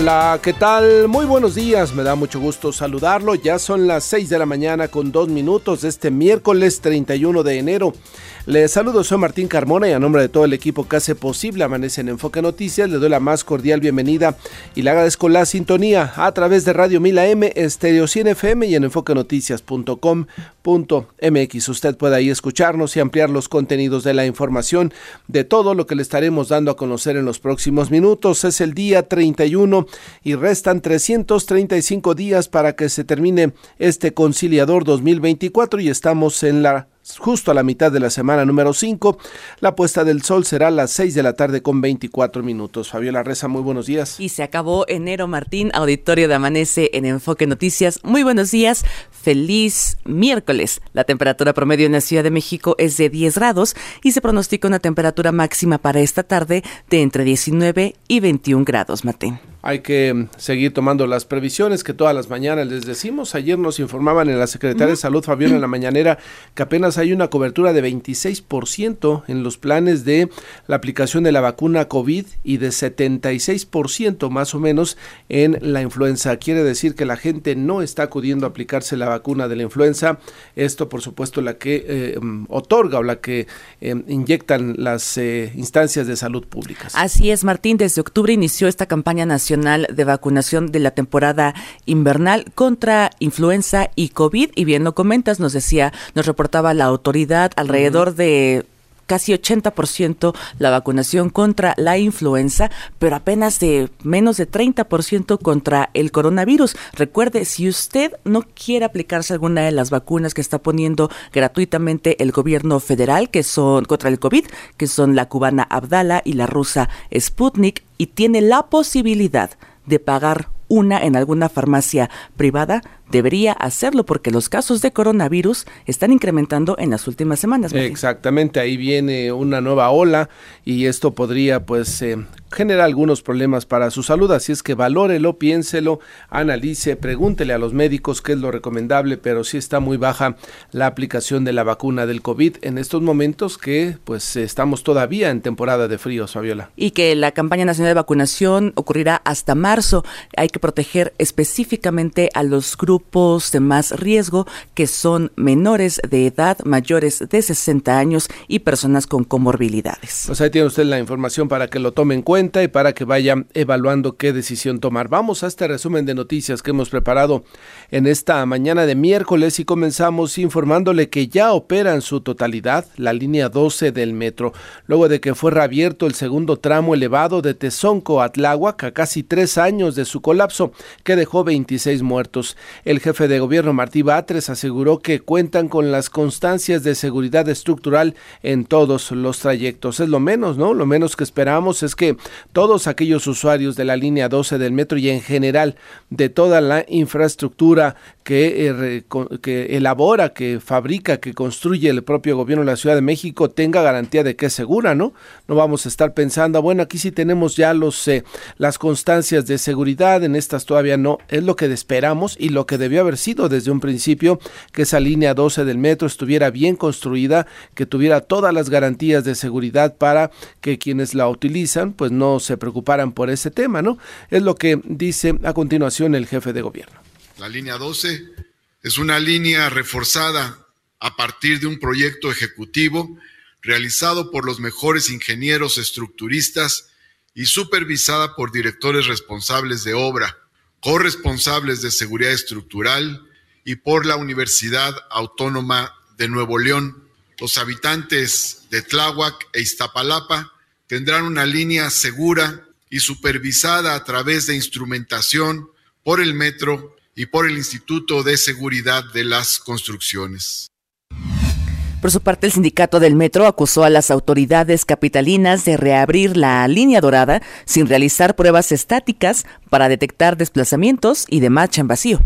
Hola, ¿qué tal? Muy buenos días, me da mucho gusto saludarlo. Ya son las 6 de la mañana con dos minutos de este miércoles 31 de enero. Les saludo, soy Martín Carmona y a nombre de todo el equipo que hace posible Amanece en Enfoque Noticias, le doy la más cordial bienvenida y le agradezco la sintonía a través de Radio Mila M, Estéreo 100 FM y en enfoquenoticias.com.mx. Usted puede ahí escucharnos y ampliar los contenidos de la información de todo lo que le estaremos dando a conocer en los próximos minutos. Es el día 31 y restan 335 días para que se termine este conciliador 2024 y estamos en la justo a la mitad de la semana número 5. La puesta del sol será a las 6 de la tarde con 24 minutos. Fabiola Reza, muy buenos días. Y se acabó enero, Martín, auditorio de Amanece en Enfoque Noticias. Muy buenos días, feliz miércoles. La temperatura promedio en la Ciudad de México es de 10 grados y se pronostica una temperatura máxima para esta tarde de entre 19 y 21 grados, Martín. Hay que seguir tomando las previsiones que todas las mañanas les decimos. Ayer nos informaban en la Secretaría de Salud, Fabián, en la mañanera, que apenas hay una cobertura de 26% en los planes de la aplicación de la vacuna COVID y de 76% más o menos en la influenza. Quiere decir que la gente no está acudiendo a aplicarse la vacuna de la influenza. Esto, por supuesto, la que eh, otorga o la que eh, inyectan las eh, instancias de salud públicas. Así es, Martín. Desde octubre inició esta campaña nacional de Vacunación de la temporada invernal contra influenza y COVID. Y bien lo comentas, nos decía, nos reportaba la autoridad alrededor de casi 80% la vacunación contra la influenza, pero apenas de menos de 30% contra el coronavirus. Recuerde, si usted no quiere aplicarse alguna de las vacunas que está poniendo gratuitamente el gobierno federal, que son contra el COVID, que son la cubana Abdala y la rusa Sputnik, y tiene la posibilidad de pagar una en alguna farmacia privada, debería hacerlo porque los casos de coronavirus están incrementando en las últimas semanas. Exactamente, ahí viene una nueva ola y esto podría pues eh, generar algunos problemas para su salud, así es que valórelo, piénselo, analice, pregúntele a los médicos qué es lo recomendable, pero sí está muy baja la aplicación de la vacuna del COVID en estos momentos que pues estamos todavía en temporada de frío, Fabiola. Y que la campaña nacional de vacunación ocurrirá hasta marzo. Hay que proteger específicamente a los grupos grupos de más riesgo que son menores de edad, mayores de 60 años y personas con comorbilidades. Pues ahí tiene usted la información para que lo tome en cuenta y para que vaya evaluando qué decisión tomar. Vamos a este resumen de noticias que hemos preparado en esta mañana de miércoles y comenzamos informándole que ya opera en su totalidad la línea 12 del metro, luego de que fue reabierto el segundo tramo elevado de Tezonco a Tláhuac a casi tres años de su colapso, que dejó 26 muertos. El jefe de gobierno Martí Batres aseguró que cuentan con las constancias de seguridad estructural en todos los trayectos. Es lo menos, ¿no? Lo menos que esperamos es que todos aquellos usuarios de la línea 12 del metro y en general de toda la infraestructura que, eh, que elabora, que fabrica, que construye el propio gobierno de la Ciudad de México tenga garantía de que es segura, ¿no? No vamos a estar pensando, bueno, aquí sí tenemos ya los eh, las constancias de seguridad, en estas todavía no, es lo que esperamos y lo que debió haber sido desde un principio que esa línea 12 del metro estuviera bien construida, que tuviera todas las garantías de seguridad para que quienes la utilizan pues no se preocuparan por ese tema, ¿no? Es lo que dice a continuación el jefe de gobierno. La línea 12 es una línea reforzada a partir de un proyecto ejecutivo realizado por los mejores ingenieros estructuristas y supervisada por directores responsables de obra corresponsables de seguridad estructural y por la Universidad Autónoma de Nuevo León. Los habitantes de Tláhuac e Iztapalapa tendrán una línea segura y supervisada a través de instrumentación por el metro y por el Instituto de Seguridad de las Construcciones. Por su parte, el sindicato del metro acusó a las autoridades capitalinas de reabrir la línea dorada sin realizar pruebas estáticas para detectar desplazamientos y de marcha en vacío.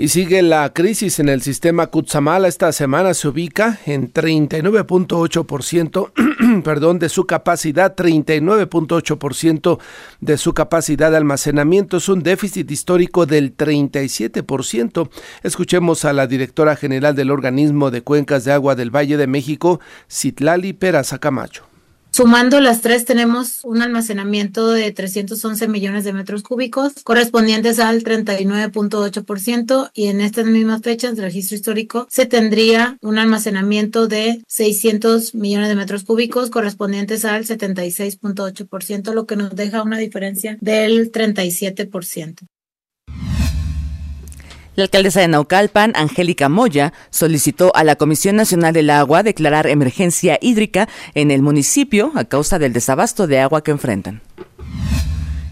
Y sigue la crisis en el sistema Kutsamala. Esta semana se ubica en 39.8% perdón, de su capacidad, 39.8% de su capacidad de almacenamiento. Es un déficit histórico del 37%. Escuchemos a la directora general del organismo de cuencas de agua del Valle de México, Citlali Peraza Camacho. Sumando las tres tenemos un almacenamiento de 311 millones de metros cúbicos correspondientes al 39.8% y en estas mismas fechas del registro histórico se tendría un almacenamiento de 600 millones de metros cúbicos correspondientes al 76.8%, lo que nos deja una diferencia del 37%. La alcaldesa de Naucalpan, Angélica Moya, solicitó a la Comisión Nacional del Agua declarar emergencia hídrica en el municipio a causa del desabasto de agua que enfrentan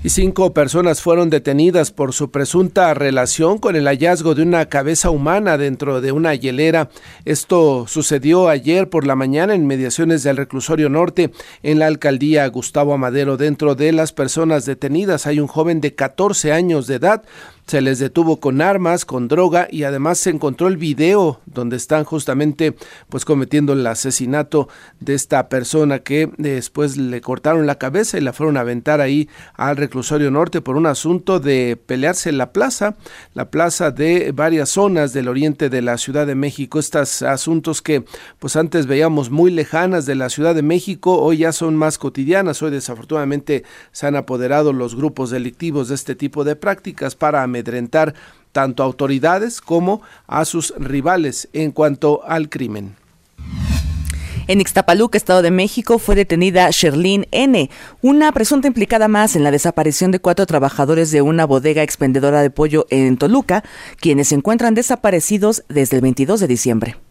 y cinco personas fueron detenidas por su presunta relación con el hallazgo de una cabeza humana dentro de una hielera. Esto sucedió ayer por la mañana en mediaciones del reclusorio norte en la alcaldía Gustavo Amadero. Dentro de las personas detenidas hay un joven de 14 años de edad se les detuvo con armas, con droga y además se encontró el video donde están justamente pues cometiendo el asesinato de esta persona que después le cortaron la cabeza y la fueron a aventar ahí al reclusorio norte por un asunto de pelearse en la plaza, la plaza de varias zonas del oriente de la Ciudad de México. Estos asuntos que pues antes veíamos muy lejanas de la Ciudad de México, hoy ya son más cotidianas, hoy desafortunadamente se han apoderado los grupos delictivos de este tipo de prácticas para tanto a autoridades como a sus rivales en cuanto al crimen. En Ixtapaluca, Estado de México, fue detenida Sherlyn N., una presunta implicada más en la desaparición de cuatro trabajadores de una bodega expendedora de pollo en Toluca, quienes se encuentran desaparecidos desde el 22 de diciembre.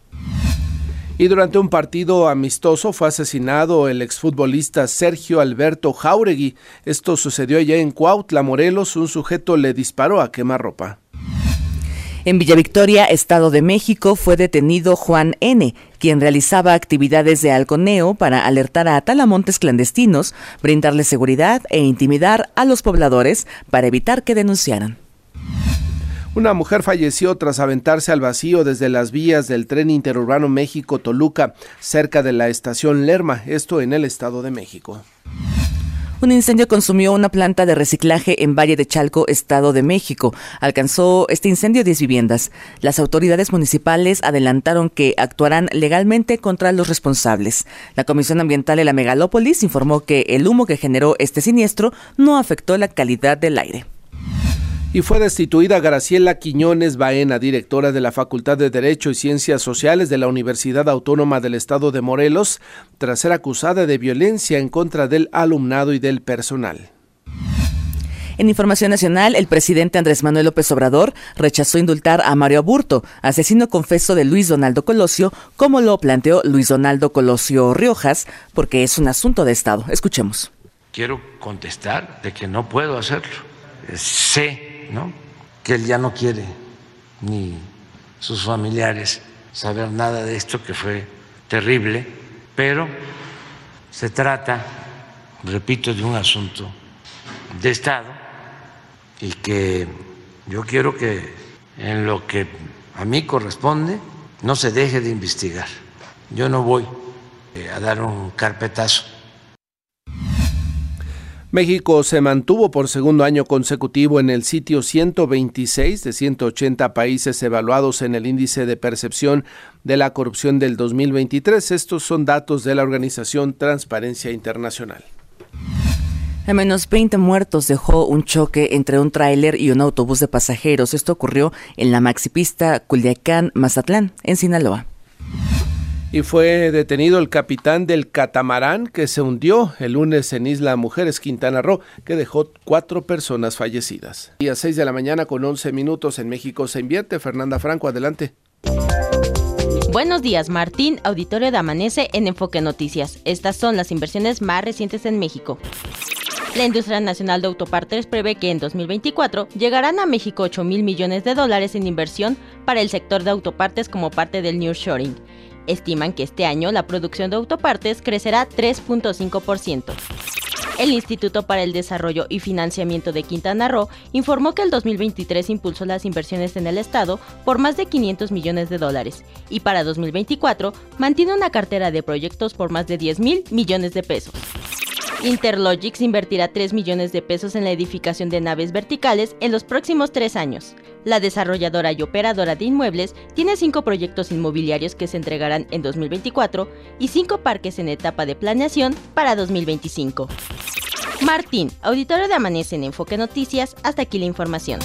Y durante un partido amistoso fue asesinado el exfutbolista Sergio Alberto Jauregui. Esto sucedió allá en Cuautla, Morelos. Un sujeto le disparó a quemarropa. En Villa Victoria, Estado de México, fue detenido Juan N., quien realizaba actividades de halconeo para alertar a talamontes clandestinos, brindarles seguridad e intimidar a los pobladores para evitar que denunciaran. Una mujer falleció tras aventarse al vacío desde las vías del tren interurbano México-Toluca, cerca de la estación Lerma, esto en el Estado de México. Un incendio consumió una planta de reciclaje en Valle de Chalco, Estado de México. Alcanzó este incendio 10 viviendas. Las autoridades municipales adelantaron que actuarán legalmente contra los responsables. La Comisión Ambiental de la Megalópolis informó que el humo que generó este siniestro no afectó la calidad del aire y fue destituida Graciela Quiñones Baena, directora de la Facultad de Derecho y Ciencias Sociales de la Universidad Autónoma del Estado de Morelos, tras ser acusada de violencia en contra del alumnado y del personal. En Información Nacional, el presidente Andrés Manuel López Obrador rechazó indultar a Mario Aburto, asesino confeso de Luis Donaldo Colosio, como lo planteó Luis Donaldo Colosio Riojas, porque es un asunto de Estado. Escuchemos. Quiero contestar de que no puedo hacerlo. Sé que él ya no quiere ni sus familiares saber nada de esto que fue terrible, pero se trata, repito, de un asunto de Estado y que yo quiero que en lo que a mí corresponde no se deje de investigar. Yo no voy eh, a dar un carpetazo México se mantuvo por segundo año consecutivo en el sitio 126 de 180 países evaluados en el índice de percepción de la corrupción del 2023. Estos son datos de la organización Transparencia Internacional. Al menos 20 muertos dejó un choque entre un tráiler y un autobús de pasajeros. Esto ocurrió en la maxipista Culiacán-Mazatlán, en Sinaloa y fue detenido el capitán del catamarán que se hundió el lunes en Isla Mujeres, Quintana Roo, que dejó cuatro personas fallecidas. Y a 6 de la mañana con 11 minutos en México se invierte. Fernanda Franco, adelante. Buenos días, Martín, auditorio de Amanece en Enfoque Noticias. Estas son las inversiones más recientes en México. La industria nacional de autopartes prevé que en 2024 llegarán a México 8 mil millones de dólares en inversión para el sector de autopartes como parte del New Shoring estiman que este año la producción de autopartes crecerá 3.5%. El Instituto para el Desarrollo y Financiamiento de Quintana Roo informó que el 2023 impulsó las inversiones en el Estado por más de 500 millones de dólares y para 2024 mantiene una cartera de proyectos por más de 10 mil millones de pesos. Interlogix invertirá 3 millones de pesos en la edificación de naves verticales en los próximos tres años. La desarrolladora y operadora de inmuebles tiene cinco proyectos inmobiliarios que se entregarán en 2024 y cinco parques en etapa de planeación para 2025. Martín, auditorio de Amanece en Enfoque Noticias, hasta aquí la información.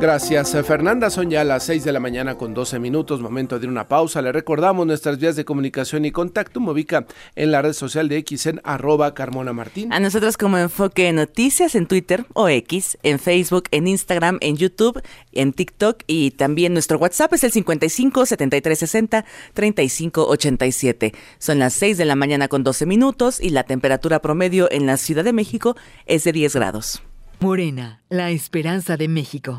Gracias, eh, Fernanda. Son ya las 6 de la mañana con 12 minutos, momento de una pausa. Le recordamos nuestras vías de comunicación y contacto. Me ubica en la red social de X en arroba Carmona Martín. A nosotros como Enfoque Noticias en Twitter o X, en Facebook, en Instagram, en YouTube, en TikTok y también nuestro WhatsApp es el 55 73 60 35 87. Son las 6 de la mañana con 12 minutos y la temperatura promedio en la Ciudad de México es de 10 grados. Morena, la esperanza de México.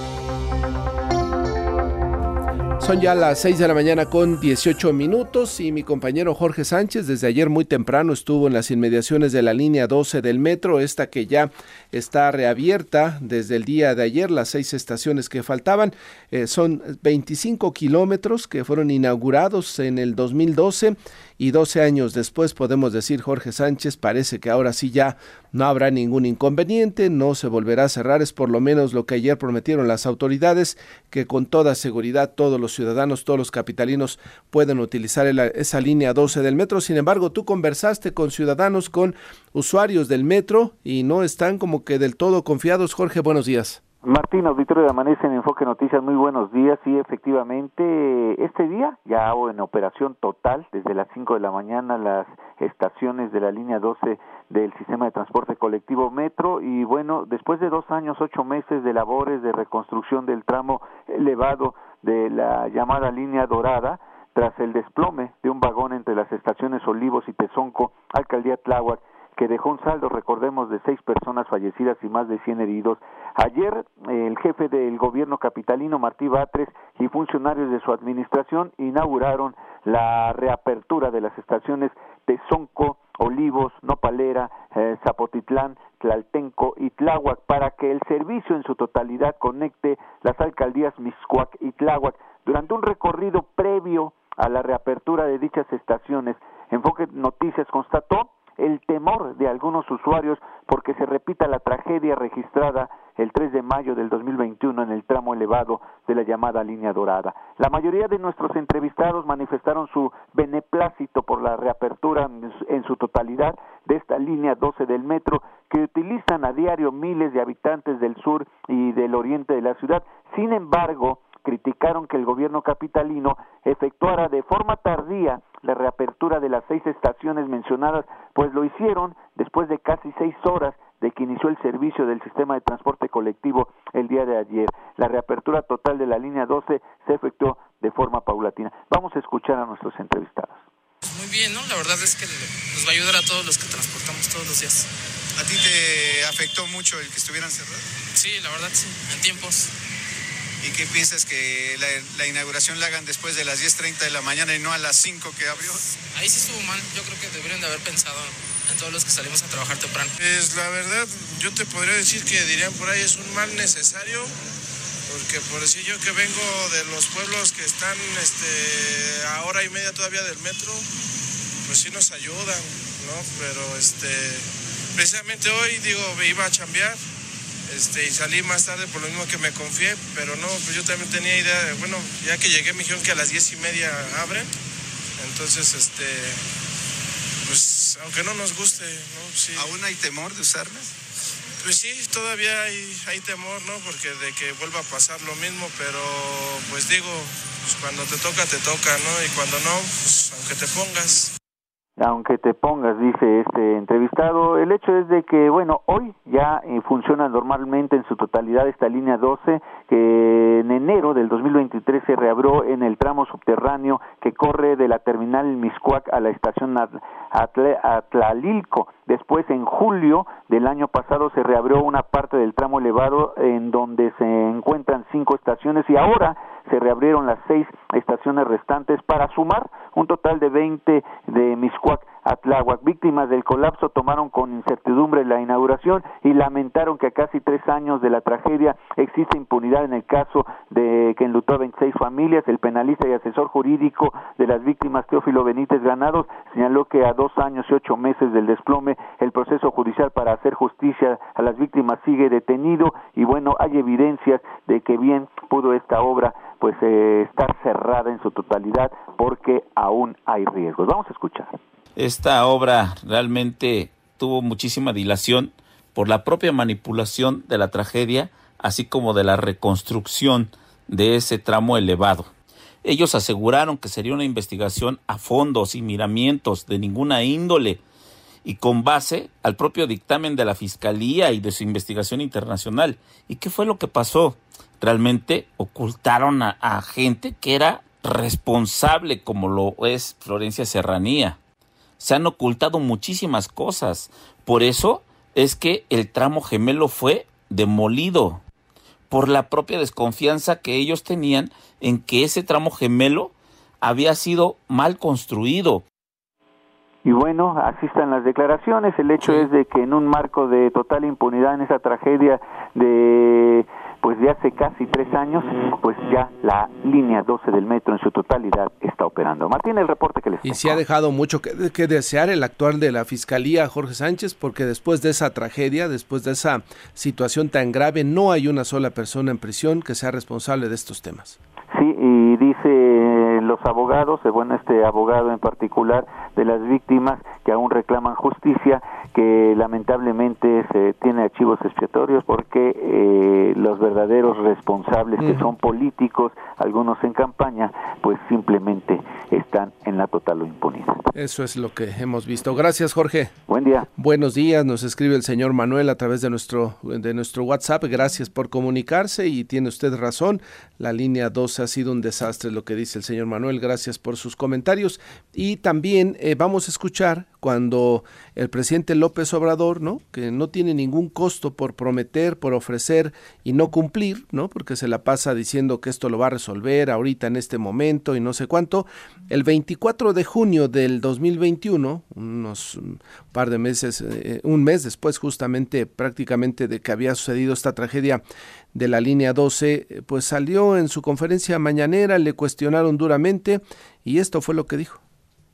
Son ya las 6 de la mañana con 18 minutos y mi compañero Jorge Sánchez desde ayer muy temprano estuvo en las inmediaciones de la línea 12 del metro, esta que ya está reabierta desde el día de ayer, las seis estaciones que faltaban. Eh, son 25 kilómetros que fueron inaugurados en el 2012 y 12 años después podemos decir Jorge Sánchez, parece que ahora sí ya no habrá ningún inconveniente, no se volverá a cerrar, es por lo menos lo que ayer prometieron las autoridades, que con toda seguridad todos los ciudadanos, todos los capitalinos pueden utilizar esa línea 12 del metro. Sin embargo, tú conversaste con ciudadanos, con usuarios del metro y no están como que del todo confiados. Jorge, buenos días. Martín, auditorio de Amanece en Enfoque Noticias, muy buenos días. Sí, efectivamente, este día ya hago en operación total desde las 5 de la mañana las estaciones de la línea 12 del sistema de transporte colectivo Metro y bueno, después de dos años, ocho meses de labores de reconstrucción del tramo elevado de la llamada línea dorada, tras el desplome de un vagón entre las estaciones Olivos y Tezonco, Alcaldía Tláhuac, que dejó un saldo, recordemos, de seis personas fallecidas y más de 100 heridos. Ayer, el jefe del gobierno capitalino, Martí Batres, y funcionarios de su administración inauguraron la reapertura de las estaciones de Sonco, Olivos, Nopalera, eh, Zapotitlán, Tlaltenco y Tláhuac para que el servicio en su totalidad conecte las alcaldías Miscuac y Tláhuac. Durante un recorrido previo a la reapertura de dichas estaciones, Enfoque Noticias constató el temor de algunos usuarios porque se repita la tragedia registrada el 3 de mayo del 2021 en el tramo elevado de la llamada línea dorada. La mayoría de nuestros entrevistados manifestaron su beneplácito por la reapertura en su totalidad de esta línea 12 del metro que utilizan a diario miles de habitantes del sur y del oriente de la ciudad. Sin embargo, criticaron que el gobierno capitalino efectuara de forma tardía la reapertura de las seis estaciones mencionadas, pues lo hicieron después de casi seis horas de que inició el servicio del sistema de transporte colectivo el día de ayer. La reapertura total de la línea 12 se efectuó de forma paulatina. Vamos a escuchar a nuestros entrevistados. Muy bien, ¿no? La verdad es que nos va a ayudar a todos los que transportamos todos los días. ¿A ti te afectó mucho el que estuvieran cerrados? Sí, la verdad sí, en tiempos. ¿Y qué piensas que la, inauguración la hagan después de las 10.30 de la mañana y no a las 5 que abrió? Ahí sí estuvo mal. Yo creo que deberían de haber pensado en todos los que salimos a trabajar temprano. Pues la verdad, yo te podría decir que dirían por ahí es un mal necesario, porque por decir yo que vengo de los pueblos que están este, a hora y media todavía del metro, pues sí nos ayudan, ¿no? Pero este, precisamente hoy, digo, me iba a chambear este, y salí más tarde por lo mismo que me confié, pero no, pues yo también tenía idea, de, bueno, ya que llegué me dijeron que a las diez y media abren, entonces, este, pues aunque no nos guste, ¿no? Sí. ¿Aún hay temor de usarlas? Pues sí, todavía hay, hay temor, ¿no? Porque de que vuelva a pasar lo mismo, pero pues digo, pues cuando te toca, te toca, ¿no? Y cuando no, pues aunque te pongas. Aunque te pongas, dice este entrevistado, el hecho es de que, bueno, hoy ya eh, funciona normalmente en su totalidad esta línea 12, que en enero del 2023 se reabrió en el tramo subterráneo que corre de la terminal Miscuac a la estación Atlalilco. Después, en julio del año pasado, se reabrió una parte del tramo elevado en donde se encuentran cinco estaciones y ahora se reabrieron las seis estaciones restantes para sumar un total de 20 de Miscuac a. Víctimas del colapso tomaron con incertidumbre la inauguración y lamentaron que a casi tres años de la tragedia existe impunidad en el caso de que enlutó a 26 familias. El penalista y asesor jurídico de las víctimas, Teófilo Benítez Granados, señaló que a dos años y ocho meses del desplome, el proceso judicial para hacer justicia a las víctimas sigue detenido y bueno, hay evidencias de que bien pudo esta obra pues eh, estar cerrada en su totalidad porque aún hay riesgos. Vamos a escuchar. Esta obra realmente tuvo muchísima dilación por la propia manipulación de la tragedia, así como de la reconstrucción de ese tramo elevado. Ellos aseguraron que sería una investigación a fondo, sin miramientos de ninguna índole, y con base al propio dictamen de la Fiscalía y de su investigación internacional. ¿Y qué fue lo que pasó? Realmente ocultaron a, a gente que era responsable, como lo es Florencia Serranía se han ocultado muchísimas cosas. Por eso es que el tramo gemelo fue demolido por la propia desconfianza que ellos tenían en que ese tramo gemelo había sido mal construido. Y bueno, así están las declaraciones. El hecho es de que en un marco de total impunidad en esa tragedia de pues de hace casi tres años, pues ya la línea 12 del metro en su totalidad está operando. Martín, el reporte que les Y se ha dejado mucho que, desear el actual de la Fiscalía, Jorge Sánchez, porque después de esa tragedia, después de esa situación tan grave, no hay una sola persona en prisión que sea responsable de estos temas. Sí, y dice abogados, bueno, este abogado en particular de las víctimas que aún reclaman justicia, que lamentablemente se tiene archivos expiatorios porque eh, los verdaderos responsables que son políticos, algunos en campaña, pues simplemente están en la total impunidad. Eso es lo que hemos visto. Gracias, Jorge. Buen día. Buenos días, nos escribe el señor Manuel a través de nuestro de nuestro WhatsApp. Gracias por comunicarse y tiene usted razón. La línea 12 ha sido un desastre lo que dice el señor Manuel. Gracias por sus comentarios y también eh, vamos a escuchar cuando el presidente López Obrador, ¿no? Que no tiene ningún costo por prometer, por ofrecer y no cumplir, ¿no? Porque se la pasa diciendo que esto lo va a resolver ahorita en este momento y no sé cuánto. El 24 de junio del 2021, unos par de meses, eh, un mes después justamente prácticamente de que había sucedido esta tragedia de la línea 12, pues salió en su conferencia mañanera, le cuestionaron duramente y esto fue lo que dijo.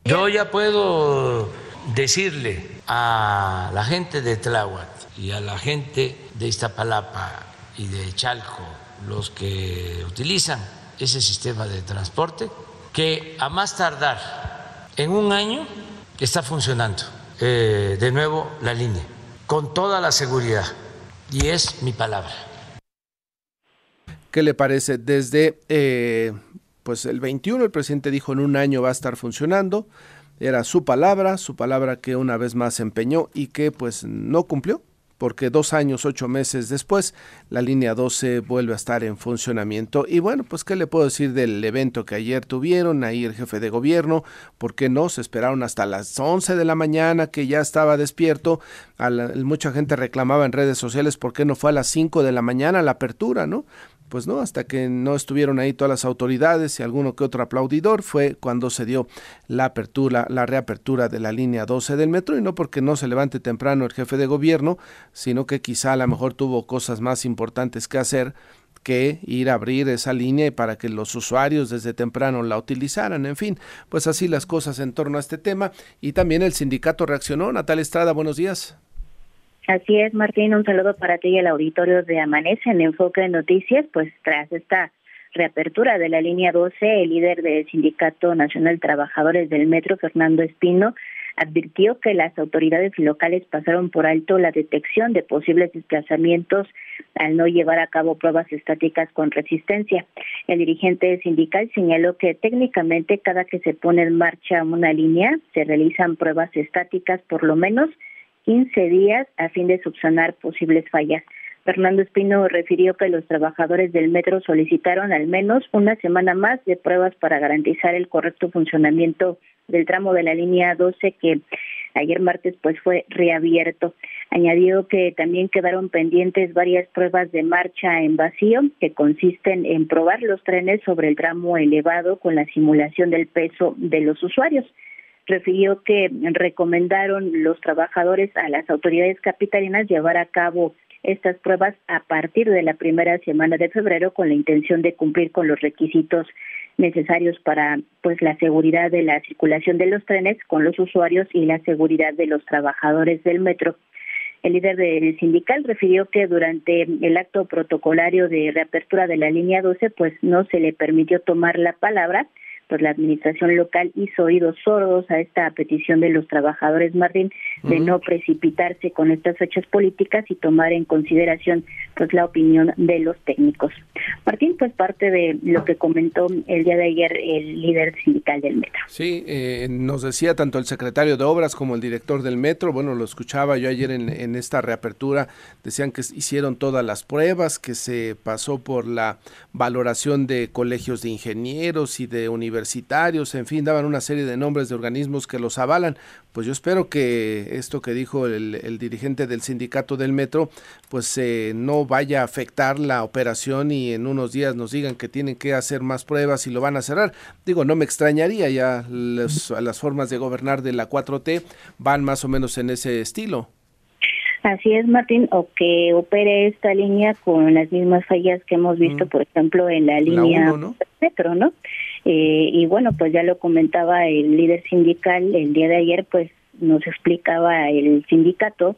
Yo ya puedo decirle a la gente de Tláhuac y a la gente de Iztapalapa y de Chalco, los que utilizan ese sistema de transporte, que a más tardar en un año está funcionando eh, de nuevo la línea, con toda la seguridad. Y es mi palabra. ¿Qué le parece? Desde eh, pues el 21 el presidente dijo en un año va a estar funcionando. Era su palabra, su palabra que una vez más empeñó y que pues no cumplió, porque dos años, ocho meses después, la línea 12 vuelve a estar en funcionamiento. Y bueno, pues qué le puedo decir del evento que ayer tuvieron, ahí el jefe de gobierno, ¿por qué no? Se esperaron hasta las 11 de la mañana, que ya estaba despierto. mucha gente reclamaba en redes sociales por qué no fue a las 5 de la mañana la apertura, ¿no? Pues no, hasta que no estuvieron ahí todas las autoridades y alguno que otro aplaudidor fue cuando se dio la apertura, la reapertura de la línea 12 del metro y no porque no se levante temprano el jefe de gobierno, sino que quizá a lo mejor tuvo cosas más importantes que hacer que ir a abrir esa línea para que los usuarios desde temprano la utilizaran. En fin, pues así las cosas en torno a este tema. Y también el sindicato reaccionó. Natal Estrada, buenos días. Así es, Martín, un saludo para ti y el auditorio de Amanece en Enfoque de Noticias, pues tras esta reapertura de la línea 12, el líder del Sindicato Nacional de Trabajadores del Metro, Fernando Espino, advirtió que las autoridades locales pasaron por alto la detección de posibles desplazamientos al no llevar a cabo pruebas estáticas con resistencia. El dirigente sindical señaló que técnicamente cada que se pone en marcha una línea se realizan pruebas estáticas por lo menos 15 días a fin de subsanar posibles fallas. Fernando Espino refirió que los trabajadores del metro solicitaron al menos una semana más de pruebas para garantizar el correcto funcionamiento del tramo de la línea 12 que ayer martes pues fue reabierto. Añadió que también quedaron pendientes varias pruebas de marcha en vacío que consisten en probar los trenes sobre el tramo elevado con la simulación del peso de los usuarios refirió que recomendaron los trabajadores a las autoridades capitalinas llevar a cabo estas pruebas a partir de la primera semana de febrero con la intención de cumplir con los requisitos necesarios para pues la seguridad de la circulación de los trenes con los usuarios y la seguridad de los trabajadores del metro. El líder del sindical refirió que durante el acto protocolario de reapertura de la línea 12 pues no se le permitió tomar la palabra pues la administración local hizo oídos sordos a esta petición de los trabajadores Martín de no precipitarse con estas fechas políticas y tomar en consideración pues la opinión de los técnicos. Martín, pues parte de lo que comentó el día de ayer el líder sindical del metro. Sí, eh, nos decía tanto el secretario de obras como el director del metro, bueno, lo escuchaba yo ayer en, en esta reapertura, decían que hicieron todas las pruebas, que se pasó por la valoración de colegios de ingenieros y de universidades universitarios, en fin, daban una serie de nombres de organismos que los avalan. Pues yo espero que esto que dijo el, dirigente del sindicato del metro, pues eh, no vaya a afectar la operación y en unos días nos digan que tienen que hacer más pruebas y lo van a cerrar. Digo, no me extrañaría, ya las formas de gobernar de la 4T van más o menos en ese estilo. Así es, Martín, o que opere esta línea con las mismas fallas que hemos visto, mm. por ejemplo, en la línea metro, ¿no? Eh, y bueno, pues ya lo comentaba el líder sindical el día de ayer, pues nos explicaba el sindicato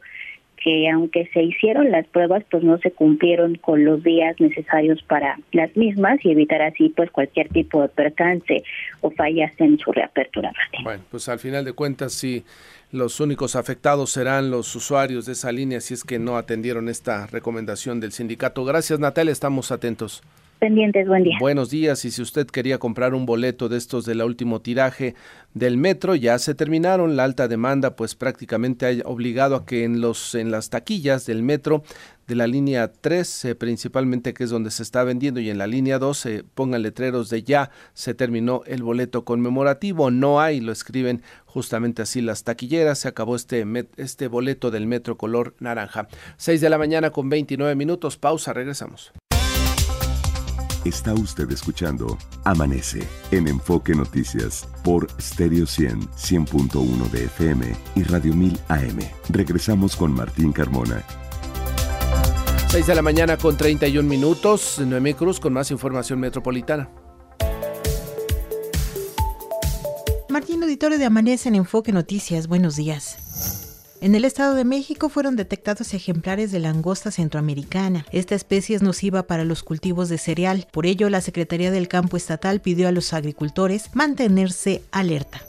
que aunque se hicieron las pruebas, pues no se cumplieron con los días necesarios para las mismas y evitar así pues cualquier tipo de percance o fallas en su reapertura. Bueno, pues al final de cuentas sí los únicos afectados serán los usuarios de esa línea si es que no atendieron esta recomendación del sindicato. Gracias Natalia, estamos atentos pendientes. Buen día. Buenos días. Y si usted quería comprar un boleto de estos del último tiraje del metro, ya se terminaron. La alta demanda, pues prácticamente ha obligado a que en los en las taquillas del metro de la línea 3, eh, principalmente que es donde se está vendiendo, y en la línea 2 se pongan letreros de ya se terminó el boleto conmemorativo. No hay, lo escriben justamente así las taquilleras. Se acabó este, este boleto del metro color naranja. 6 de la mañana con 29 minutos. Pausa, regresamos. Está usted escuchando Amanece en Enfoque Noticias por Stereo 100, 100.1 de FM y Radio 1000 AM. Regresamos con Martín Carmona. 6 de la mañana con 31 minutos. Noemí Cruz con más información metropolitana. Martín Auditorio de Amanece en Enfoque Noticias. Buenos días. En el Estado de México fueron detectados ejemplares de langosta centroamericana. Esta especie es nociva para los cultivos de cereal. Por ello, la Secretaría del Campo Estatal pidió a los agricultores mantenerse alerta.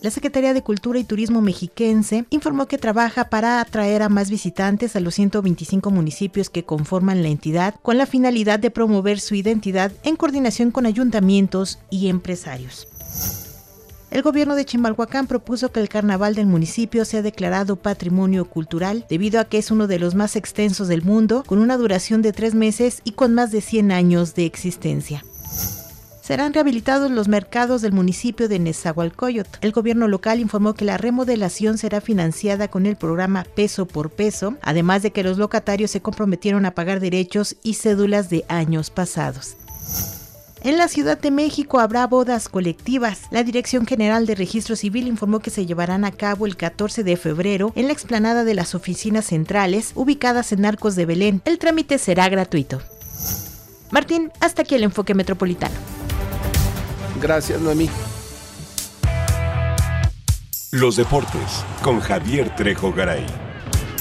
La Secretaría de Cultura y Turismo mexiquense informó que trabaja para atraer a más visitantes a los 125 municipios que conforman la entidad con la finalidad de promover su identidad en coordinación con ayuntamientos y empresarios. El gobierno de Chimalhuacán propuso que el carnaval del municipio sea declarado patrimonio cultural debido a que es uno de los más extensos del mundo, con una duración de tres meses y con más de 100 años de existencia serán rehabilitados los mercados del municipio de Nezahualcóyotl. El gobierno local informó que la remodelación será financiada con el programa Peso por Peso, además de que los locatarios se comprometieron a pagar derechos y cédulas de años pasados. En la Ciudad de México habrá bodas colectivas. La Dirección General de Registro Civil informó que se llevarán a cabo el 14 de febrero en la explanada de las oficinas centrales ubicadas en Arcos de Belén. El trámite será gratuito. Martín, hasta aquí el enfoque metropolitano. Gracias, Noemí. Los deportes con Javier Trejo Garay.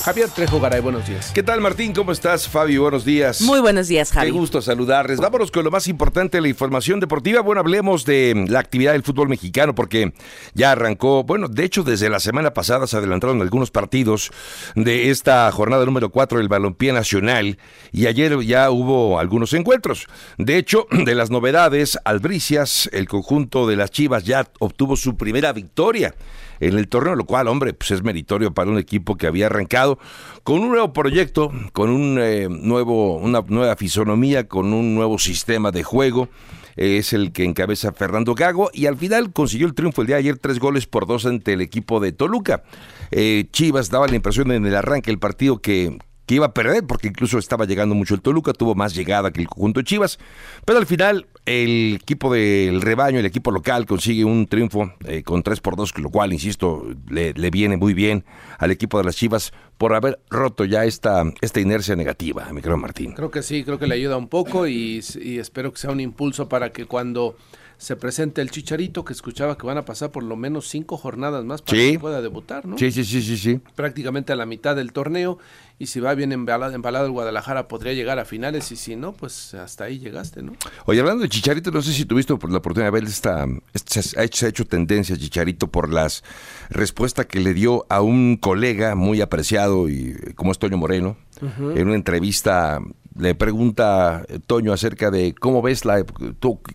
Javier Trejo Garay, buenos días. ¿Qué tal, Martín? ¿Cómo estás, Fabio? Buenos días. Muy buenos días, Javi. Qué gusto saludarles. Vámonos con lo más importante de la información deportiva. Bueno, hablemos de la actividad del fútbol mexicano porque ya arrancó, bueno, de hecho, desde la semana pasada se adelantaron algunos partidos de esta jornada número 4 del Balompié Nacional y ayer ya hubo algunos encuentros. De hecho, de las novedades, Albricias, el conjunto de las Chivas ya obtuvo su primera victoria en el torneo, lo cual, hombre, pues es meritorio para un equipo que había arrancado con un nuevo proyecto, con un eh, nuevo, una nueva fisonomía, con un nuevo sistema de juego. Es el que encabeza Fernando Gago y al final consiguió el triunfo el día de ayer, tres goles por dos ante el equipo de Toluca. Eh, Chivas daba la impresión en el arranque del partido que, que iba a perder, porque incluso estaba llegando mucho el Toluca, tuvo más llegada que el conjunto de Chivas, pero al final el equipo del rebaño, el equipo local, consigue un triunfo eh, con 3 por 2, lo cual, insisto, le, viene muy bien al equipo de las Chivas por haber roto ya esta, esta inercia negativa, mi creo Martín. Creo que sí, creo que le ayuda un poco y, y espero que sea un impulso para que cuando se presenta el Chicharito, que escuchaba que van a pasar por lo menos cinco jornadas más para que pueda debutar, ¿no? Sí, sí, sí, sí, sí. Prácticamente a la mitad del torneo, y si va bien embalado, embalado el Guadalajara podría llegar a finales, y si no, pues hasta ahí llegaste, ¿no? Oye, hablando de Chicharito, no sé si tuviste por la oportunidad de ver esta, se ha hecho, se ha hecho tendencia Chicharito por las respuestas que le dio a un colega muy apreciado, y como es Toño Moreno, en una entrevista le pregunta Toño acerca de cómo ves la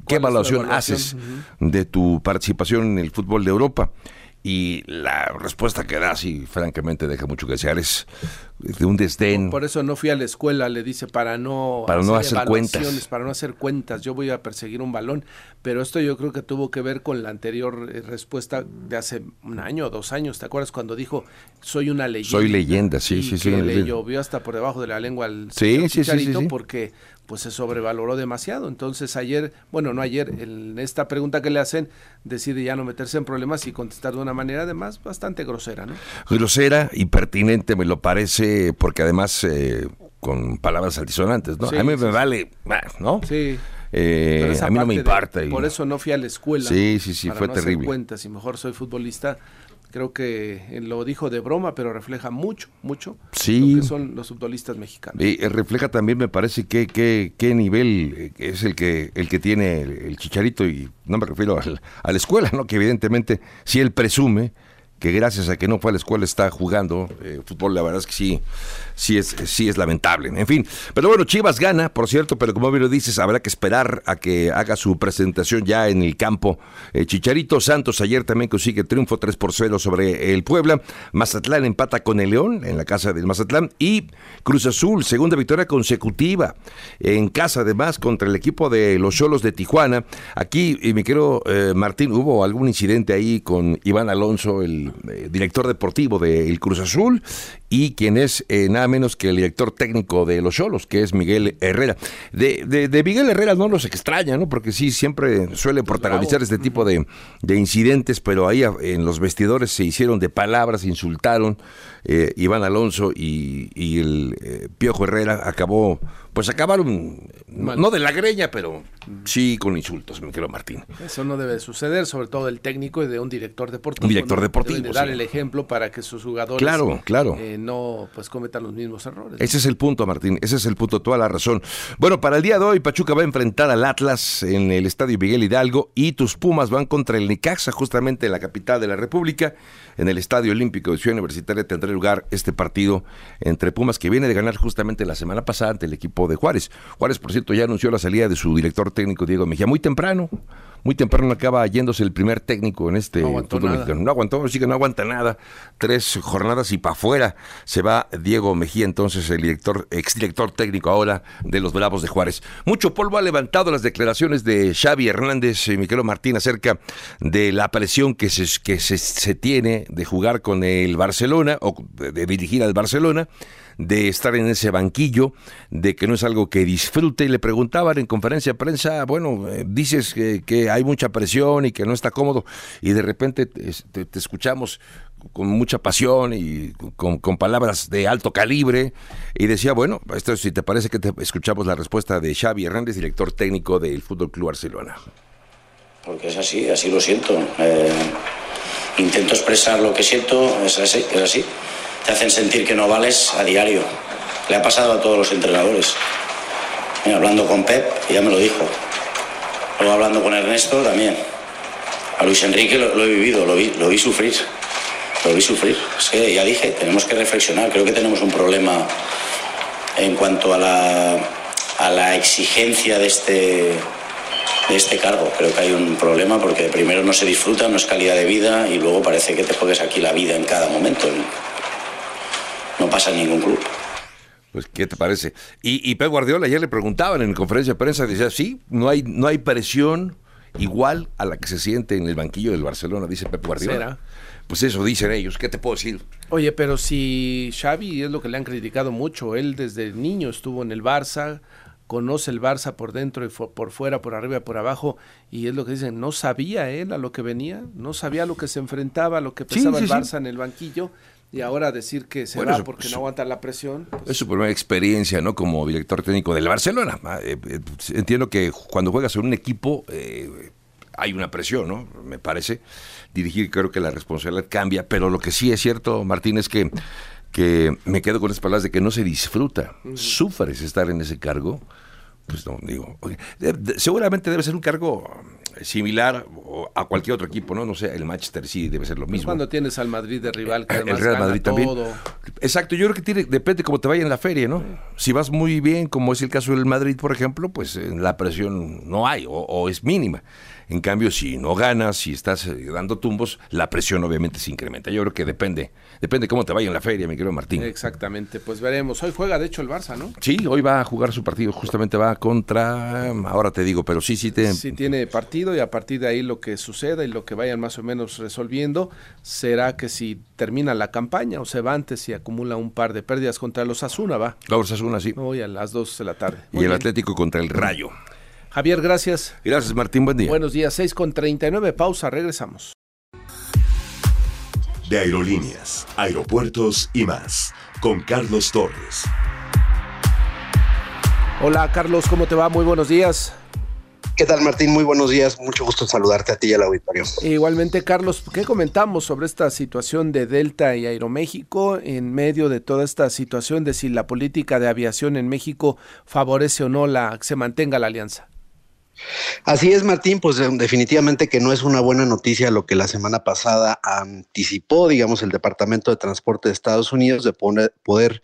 qué evaluación, haces de tu participación en el fútbol de Europa y la respuesta que da así francamente deja mucho que desear es de un desdén. Por, eso no fui a la escuela, le dice, para no, para no hacer cuentas. Para no hacer cuentas, yo voy a perseguir un balón. Pero esto yo creo que tuvo que ver con la anterior eh, respuesta de hace un año o dos años. ¿Te acuerdas cuando dijo, soy una leyenda? Soy leyenda, sí, sí, sí. le llovió hasta por debajo de la lengua al sí, sí, sí, porque pues se sobrevaloró demasiado. Entonces ayer, bueno, no ayer, en esta pregunta que le hacen, decide ya no meterse en problemas y contestar de una manera además bastante grosera, ¿no? Grosera y pertinente me lo parece, porque además eh, con palabras altisonantes, ¿no? a mí me vale, ¿no? Sí. Eh, a mí no me importa. por eso no fui a la escuela. Sí, sí, sí, fue terrible. Hacer cuentas y mejor soy futbolista creo que lo dijo de broma, pero refleja mucho, mucho sí. lo que son los futbolistas mexicanos. Y eh, refleja también, me parece, que qué nivel eh, es el que el que tiene el, Chicharito, y no me refiero a la escuela, ¿no? que evidentemente si él presume que gracias a que no fue a la escuela está jugando eh, fútbol, la verdad es que sí, sí es, sí es lamentable. En fin, pero bueno, Chivas gana, por cierto, pero como bien lo dices, habrá que esperar a que haga su presentación ya en el campo. Eh, Chicharito Santos ayer también consigue triunfo 3 por 0 sobre el Puebla. Mazatlán empata con el León en la casa del Mazatlán y Cruz Azul, segunda victoria consecutiva en casa además contra el equipo de los Cholos de Tijuana. Aquí, y me quiero, eh, Martín, hubo algún incidente ahí con Iván Alonso, el eh, director deportivo del Cruz Azul, y quien es eh, nada menos que el director técnico de los Cholos, que es Miguel Herrera. De, de, Miguel Herrera no los extraña, ¿no? Porque sí, siempre suele protagonizar este tipo de, de, incidentes, pero ahí en los vestidores se hicieron de palabras, insultaron. Eh, Iván Alonso y, y el Piojo Herrera acabó pues acabaron, no de la greña, pero sí con insultos, me quiero Martín. Eso no debe suceder, sobre todo el técnico y de un director deportivo. Un director deportivo. Debe dar el ejemplo para que sus jugadores claro, claro. Eh, no pues cometan los mismos errores. Ese es el punto, Martín, ese es el punto, toda la razón. Bueno, para el día de hoy, Pachuca va a enfrentar al Atlas en el Estadio Miguel Hidalgo y tus Pumas van contra el Nicaxa, justamente en la capital de la República en el Estadio Olímpico de Ciudad Universitaria tendrá lugar este partido entre Pumas que viene de ganar justamente la semana pasada ante el equipo de Juárez. Juárez, por cierto, ya anunció la salida de su director técnico Diego Mejía muy temprano muy temprano acaba yéndose el primer técnico en este no fútbol mexicano. No aguantó, sí que no aguanta nada. Tres jornadas y para afuera se va Diego Mejía, entonces el director, exdirector técnico ahora de los Bravos de Juárez. Mucho polvo ha levantado las declaraciones de Xavi Hernández y Miquel Martín acerca de la presión que se, que se, se tiene de jugar con el Barcelona o de dirigir al Barcelona de estar en ese banquillo, de que no es algo que disfrute. Y le preguntaban en conferencia de prensa, bueno, eh, dices que, hay mucha presión y que no está cómodo, y de repente te, escuchamos con mucha pasión y con, palabras de alto calibre y decía, bueno, esto si te parece que te escuchamos la respuesta de Xavi Hernández, director técnico del Fútbol Club Barcelona. Porque es así, así lo siento. Eh, intento expresar lo que siento, es así, es así. Te hacen sentir que no vales a diario. Le ha pasado a todos los entrenadores. hablando con Pep, ya me lo dijo. Luego hablando con Ernesto también. A Luis Enrique lo, he vivido, lo vi, lo vi sufrir. Lo vi sufrir. Es que ya dije, tenemos que reflexionar. Creo que tenemos un problema en cuanto a la, a la exigencia de este, de este cargo. Creo que hay un problema porque primero no se disfruta, no es calidad de vida y luego parece que te juegues aquí la vida en cada momento. No pasa en ningún club. Pues, ¿qué te parece? Y, y Pep Guardiola ayer le preguntaban en conferencia de prensa, decía, sí, no hay, no hay presión igual a la que se siente en el banquillo del Barcelona, dice Pep Guardiola. Pues eso dicen ellos, ¿qué te puedo decir? Oye, pero si Xavi es lo que le han criticado mucho, él desde niño estuvo en el Barça, conoce el Barça por dentro y por fuera, por arriba, y por abajo, y es lo que dicen, no sabía él a lo que venía, no sabía a lo que se enfrentaba, a lo que pensaba el Barça en el banquillo, y ahora decir que se va porque no aguanta la presión. Pues es su primera experiencia, ¿no? Como director técnico del Barcelona. Ah, eh, eh, entiendo que cuando juegas en un equipo eh, hay una presión, ¿no? Me parece. Dirigir creo que la responsabilidad cambia, pero lo que sí es cierto, Martín, es que, que me quedo con las palabras de que no se disfruta. Sufres estar en ese cargo. Pues no, digo, seguramente debe ser un cargo similar a cualquier otro equipo, ¿no? No sé, el Manchester sí debe ser lo mismo. cuando tienes al Madrid de rival que el Real Madrid también. Exacto, yo creo que tiene, depende cómo te vaya en la feria, ¿no? Si vas muy bien, como es el caso del Madrid, por ejemplo, pues eh, la presión no hay o es mínima. En cambio, si no ganas, si estás eh, dando tumbos, la presión obviamente se incrementa. Yo creo que depende, depende cómo te vaya en la feria, mi querido Martín. Exactamente, pues veremos. Hoy juega de hecho el Barça, ¿no? Sí, hoy va a jugar su partido, justamente va contra, ahora te digo, pero sí, sí, te... sí tiene partido y a partir de ahí lo que suceda y lo que vayan más o menos resolviendo será que si termina la campaña o se va antes y acumula un par de pérdidas contra los Asuna, va. Los Asuna, sí. Hoy a las 2 de la tarde. y el Atlético contra el Rayo. Javier, gracias. Gracias, Martín. Buen día. Buenos días, 6 con 39. Pausa, regresamos. De aerolíneas, aeropuertos y más. Con Carlos Torres. Hola, Carlos, ¿cómo te va? Muy buenos días. ¿Qué tal, Martín? Muy buenos días. Mucho gusto saludarte a ti y al auditorio. Igualmente, Carlos, ¿qué comentamos sobre esta situación de Delta y Aeroméxico en medio de toda esta situación de si la política de aviación en México favorece o no la que se mantenga la alianza? Así es, Martín, pues eh, definitivamente que no es una buena noticia lo que la semana pasada anticipó, digamos, el Departamento de Transporte de Estados Unidos de poner, poder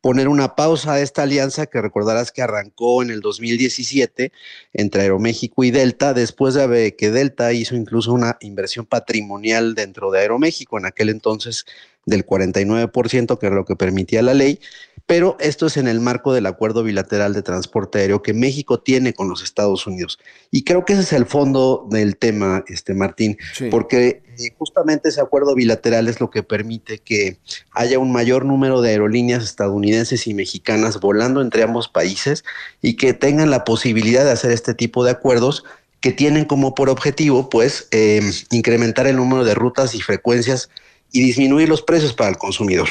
poner una pausa a esta alianza que recordarás que arrancó en el 2017 entre Aeroméxico y Delta, después de que Delta hizo incluso una inversión patrimonial dentro de Aeroméxico, en aquel entonces del 49%, que era lo que permitía la ley, pero esto es en el marco del acuerdo bilateral de transporte aéreo que México tiene con los Estados Unidos. Y creo que ese es el fondo del tema, este Martín, porque eh, justamente ese acuerdo bilateral es lo que permite que haya un mayor número de aerolíneas estadounidenses y mexicanas volando entre ambos países y que tengan la posibilidad de hacer este tipo de acuerdos que tienen como por objetivo, pues, eh, incrementar el número de rutas y frecuencias y disminuir los precios para el consumidor.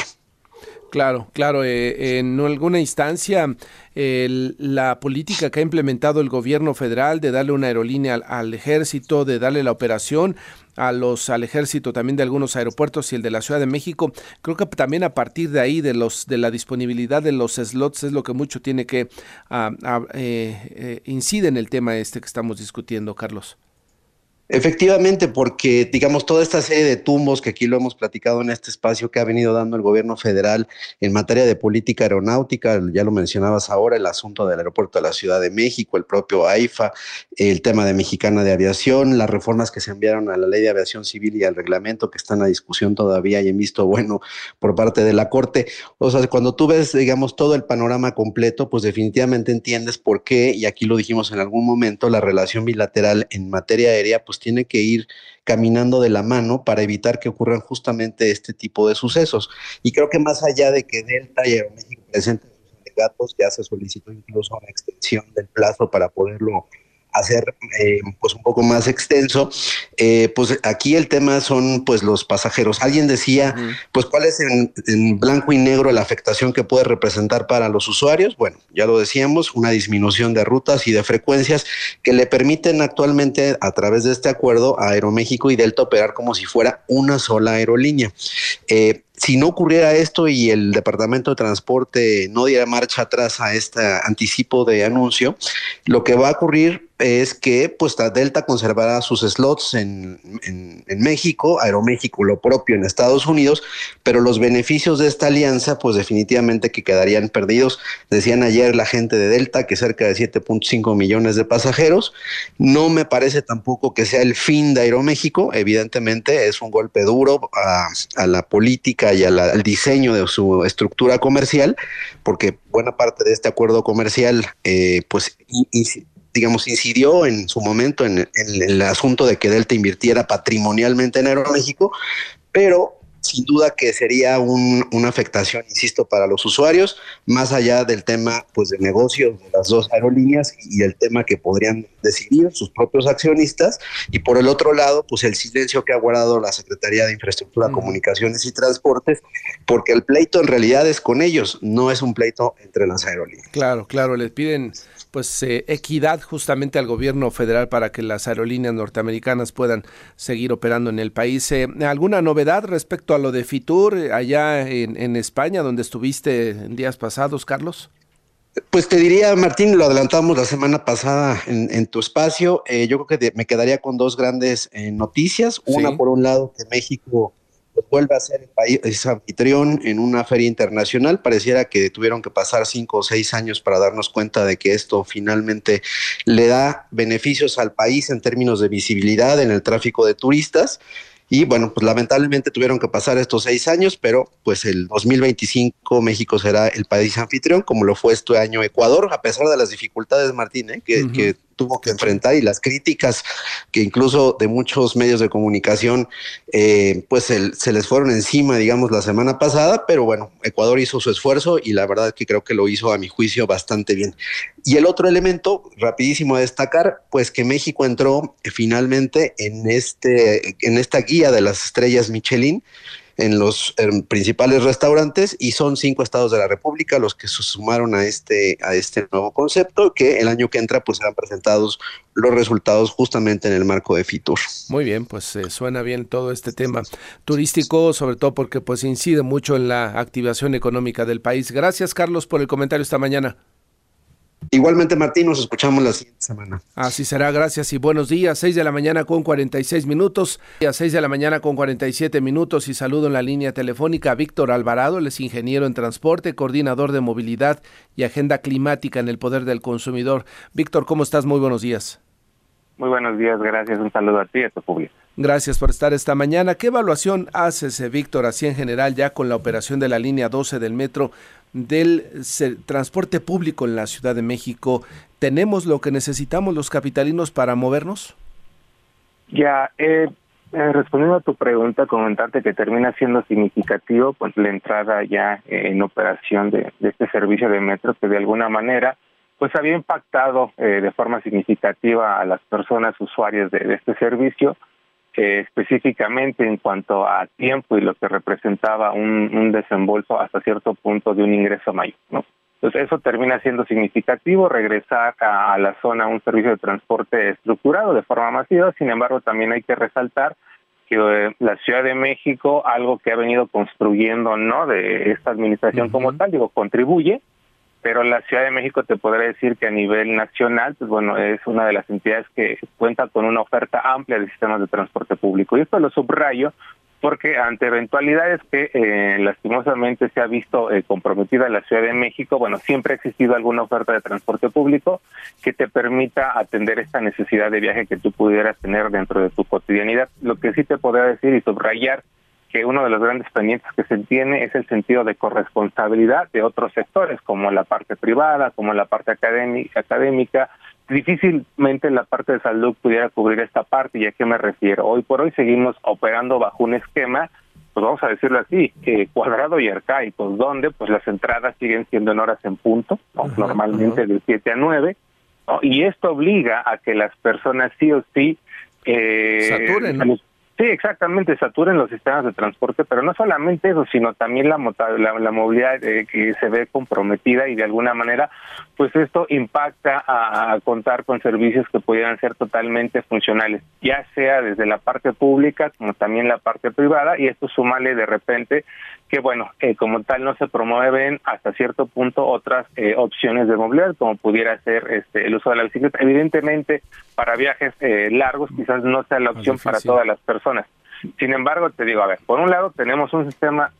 Claro, claro. Eh, en alguna instancia, la política que ha implementado el gobierno federal de darle una aerolínea al, ejército, de darle la operación a los al ejército también de algunos aeropuertos y el de la Ciudad de México, creo que también a partir de ahí de los de la disponibilidad de los slots es lo que mucho tiene que uh, eh, incide en el tema este que estamos discutiendo, Carlos. Efectivamente, porque digamos toda esta serie de tumbos que aquí lo hemos platicado en este espacio que ha venido dando el gobierno federal en materia de política aeronáutica, ya lo mencionabas ahora, el asunto del aeropuerto de la Ciudad de México, el propio AIFA, el tema de Mexicana de Aviación, las reformas que se enviaron a la Ley de Aviación Civil y al reglamento que están a discusión todavía y en visto bueno por parte de la Corte. O sea, cuando tú ves, digamos, todo el panorama completo, pues definitivamente entiendes por qué, y aquí lo dijimos en algún momento, la relación bilateral en materia aérea, pues tiene que ir caminando de la mano para evitar que ocurran justamente este tipo de sucesos. Y creo que más allá de que Delta y Aeroméxico presenten sus alegatos, ya se solicitó incluso una extensión del plazo para poderlo hacer eh, pues un poco más extenso, eh, pues aquí el tema son pues los pasajeros. Alguien decía, pues cuál es en, en, blanco y negro la afectación que puede representar para los usuarios. Bueno, ya lo decíamos, una disminución de rutas y de frecuencias que le permiten actualmente a través de este acuerdo a Aeroméxico y Delta operar como si fuera una sola aerolínea. Eh, si no ocurriera esto y el Departamento de Transporte no diera marcha atrás a este anticipo de anuncio, lo que va a ocurrir es que pues Delta conservará sus slots en, en, México, Aeroméxico lo propio en Estados Unidos, pero los beneficios de esta alianza pues definitivamente que quedarían perdidos. Decían ayer la gente de Delta que cerca de 7.5 millones de pasajeros. No me parece tampoco que sea el fin de Aeroméxico, evidentemente es un golpe duro a, la política y al diseño de su estructura comercial, porque buena parte de este acuerdo comercial eh, pues digamos, incidió en su momento en, el asunto de que Delta invirtiera patrimonialmente en Aeroméxico, pero sin duda que sería una afectación, insisto, para los usuarios, más allá del tema pues de negocios de las dos aerolíneas y el tema que podrían decidir sus propios accionistas, y por el otro lado, pues el silencio que ha guardado la Secretaría de Infraestructura, Comunicaciones y Transportes, porque el pleito en realidad es con ellos, no es un pleito entre las aerolíneas. Claro, claro, les piden pues eh, equidad justamente al gobierno federal para que las aerolíneas norteamericanas puedan seguir operando en el país. Eh, ¿Alguna novedad respecto a lo de Fitur eh, allá en, España, donde estuviste en días pasados, Carlos? Pues te diría, Martín, lo adelantamos la semana pasada en, tu espacio. yo creo que me quedaría con dos grandes noticias. Una, por un lado, que México vuelve a ser el país anfitrión en una feria internacional. Pareciera que tuvieron que pasar cinco o seis años para darnos cuenta de que esto finalmente le da beneficios al país en términos de visibilidad en el tráfico de turistas. Y bueno, pues lamentablemente tuvieron que pasar estos seis años, pero pues el 2025 México será el país anfitrión, como lo fue este año Ecuador, a pesar de las dificultades, Martín, ¿eh? que, que tuvo que enfrentar y las críticas que incluso de muchos medios de comunicación eh, pues se, les fueron encima, digamos, la semana pasada, pero bueno, Ecuador hizo su esfuerzo y la verdad que creo que lo hizo a mi juicio bastante bien. Y el otro elemento, rapidísimo a destacar, pues que México entró finalmente en, este, en esta guía de las estrellas Michelin, en los principales restaurantes y son cinco estados de la República los que se sumaron a este, a este nuevo concepto que el año que entra pues serán presentados los resultados justamente en el marco de FITUR. Muy bien, pues eh, suena bien todo este tema turístico, sobre todo porque pues incide mucho en la activación económica del país. Gracias Carlos por el comentario esta mañana. Igualmente, Martín, nos escuchamos la siguiente semana. Así será, gracias y buenos días. 6 de la mañana con 46 minutos. A 6 de la mañana con 47 minutos y saludo en la línea telefónica a Víctor Alvarado, él es ingeniero en transporte, coordinador de movilidad y agenda climática en el Poder del Consumidor. Víctor, ¿cómo estás? Muy buenos días. Muy buenos días, gracias. Un saludo a ti y a tu público. Gracias por estar esta mañana. ¿Qué evaluación haces, eh, Víctor, así en general ya con la operación de la línea 12 del metro del transporte público en la Ciudad de México, ¿tenemos lo que necesitamos los capitalinos para movernos? Ya, eh, eh, respondiendo a tu pregunta, comentarte que termina siendo significativo pues la entrada ya en operación de, este servicio de metro que de alguna manera pues había impactado eh, de forma significativa a las personas usuarias de este servicio específicamente en cuanto a tiempo y lo que representaba un, desembolso hasta cierto punto de un ingreso mayor, ¿no? Entonces eso termina siendo significativo, regresar a, la zona un servicio de transporte estructurado de forma masiva, sin embargo también hay que resaltar que eh, la Ciudad de México, algo que ha venido construyendo, ¿no? De esta administración como tal, digo, contribuye, pero la Ciudad de México te podría decir que a nivel nacional, pues bueno, es una de las entidades que cuenta con una oferta amplia de sistemas de transporte público. Y esto lo subrayo porque ante eventualidades que eh, lastimosamente se ha visto eh, comprometida la Ciudad de México, bueno, siempre ha existido alguna oferta de transporte público que te permita atender esta necesidad de viaje que tú pudieras tener dentro de tu cotidianidad. Lo que sí te podría decir y subrayar que uno de los grandes pendientes que se tiene es el sentido de corresponsabilidad de otros sectores, como la parte privada, como la parte académica, académica. Difícilmente la parte de salud pudiera cubrir esta parte, ¿y a qué me refiero? Hoy por hoy seguimos operando bajo un esquema, pues vamos a decirlo así, que cuadrado y arcaico, donde pues las entradas siguen siendo en horas en punto, normalmente de 7 a 9, y esto obliga a que las personas sí o sí eh, Saturen, Sí, exactamente, saturen los sistemas de transporte, pero no solamente eso, sino también la, la, movilidad eh, que se ve comprometida y de alguna manera, pues esto impacta a, contar con servicios que pudieran ser totalmente funcionales, ya sea desde la parte pública como también la parte privada, y esto sumale de repente que bueno, eh, como tal no se promueven hasta cierto punto otras eh, opciones de movilidad, como pudiera ser este, el uso de la bicicleta. Evidentemente, para viajes eh, largos quizás no sea la opción para todas las personas. Sin embargo, te digo, a ver, por un lado tenemos un sistema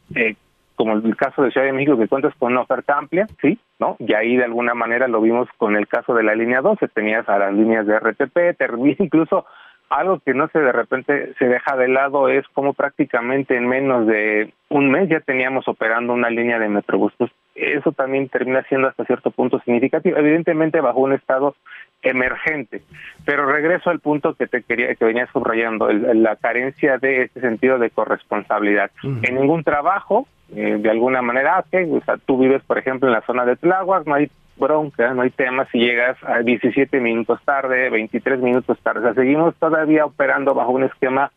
como el caso de Ciudad de México que cuentas con una oferta amplia, sí, ¿no? Y ahí de alguna manera lo vimos con el caso de la línea 12, tenías a las líneas de RTP, incluso algo que no se de repente se deja de lado es como prácticamente en menos de un mes ya teníamos operando una línea de Metrobús. Pues eso también termina siendo hasta cierto punto significativo, evidentemente bajo un estado emergente. Pero regreso al punto que te quería que venía subrayando, la carencia de ese sentido de corresponsabilidad. En ningún trabajo, eh, de alguna manera, okay, o sea, tú vives, por ejemplo, en la zona de Tláhuac, no hay bronca, no hay tema si llegas a 17 minutos tarde, 23 minutos tarde. O sea, seguimos todavía operando bajo un esquema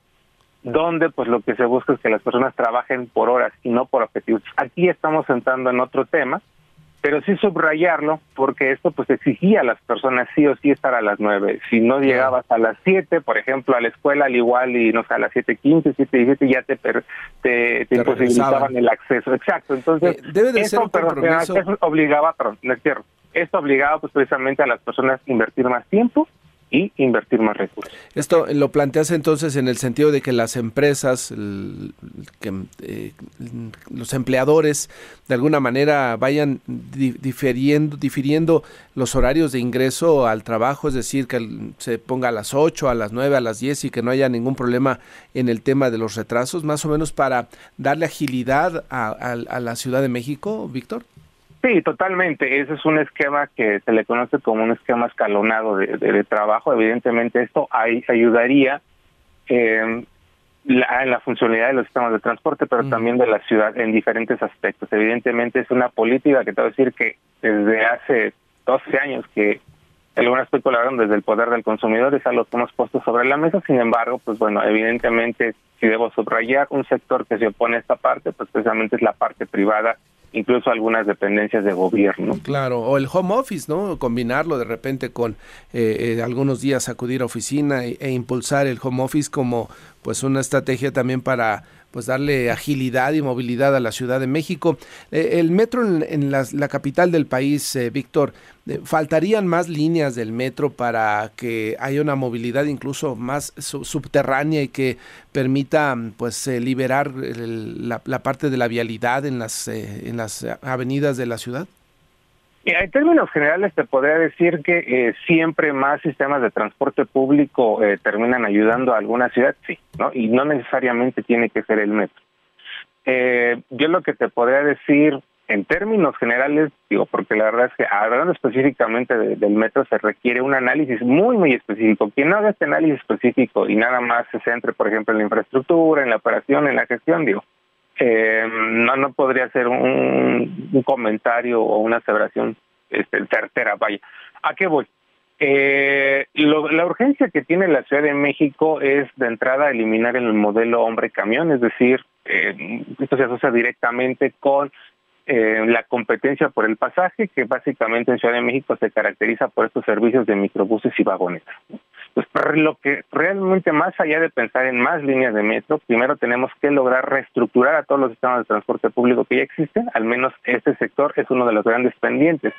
donde pues lo que se busca es que las personas trabajen por horas y no por objetivos. Aquí estamos entrando en otro tema, pero sí subrayarlo porque esto pues exigía a las personas sí o sí estar a las 9. Si no llegabas a las 7, por ejemplo, a la escuela al igual y no sé, a las 7.15, 7.17 ya te, te, te, imposibilitaban el acceso. Exacto, entonces eh, debe de ser un compromiso. obligaba, perdón, no es cierto, esto obligaba pues precisamente a las personas a invertir más tiempo y invertir más recursos. Esto lo planteas entonces en el sentido de que las empresas, que, eh, los empleadores, de alguna manera vayan difiriendo, difiriendo los horarios de ingreso al trabajo, es decir, que se ponga a las 8, a las 9, a las 10 y que no haya ningún problema en el tema de los retrasos, más o menos para darle agilidad a la Ciudad de México, Víctor. Sí, totalmente. Ese es un esquema que se le conoce como un esquema escalonado de, trabajo. Evidentemente esto ayudaría eh, en la funcionalidad de los sistemas de transporte, pero también de la ciudad en diferentes aspectos. Evidentemente es una política que te voy a decir que desde hace 12 años que algunas especularon desde el poder del consumidor, es algo que hemos puesto sobre la mesa. Sin embargo, pues bueno, evidentemente si debo subrayar un sector que se opone a esta parte, pues precisamente es la parte privada incluso algunas dependencias de gobierno. Claro, o el home office, ¿no? Combinarlo de repente con eh, eh, algunos días acudir a oficina e, e, impulsar el home office como pues una estrategia también para pues darle agilidad y movilidad a la Ciudad de México. Eh, el metro en, la, capital del país, eh, Víctor, eh, faltarían más líneas del metro para que haya una movilidad incluso más subterránea y que permita pues liberar la, la, parte de la vialidad en las en las avenidas de la ciudad. En términos generales te podría decir que eh, siempre más sistemas de transporte público eh, terminan ayudando a alguna ciudad, sí, ¿no? Y no necesariamente tiene que ser el metro. Eh, yo lo que te podría decir en términos generales, digo, porque la verdad es que hablando específicamente del metro se requiere un análisis muy, muy específico. Quien no haga este análisis específico y nada más se centre, por ejemplo, en la infraestructura, en la operación, en la gestión, digo, eh, no no podría ser un, comentario o una aseveración este, certera, vaya. ¿A qué voy? Eh, la urgencia que tiene la Ciudad de México es de entrada eliminar el modelo hombre-camión, es decir, eh, esto se asocia directamente con eh, la competencia por el pasaje, que básicamente en Ciudad de México se caracteriza por estos servicios de microbuses y vagonetas. Pues lo que realmente más allá de pensar en más líneas de metro, primero tenemos que lograr reestructurar a todos los sistemas de transporte público que ya existen, al menos este sector es uno de los grandes pendientes.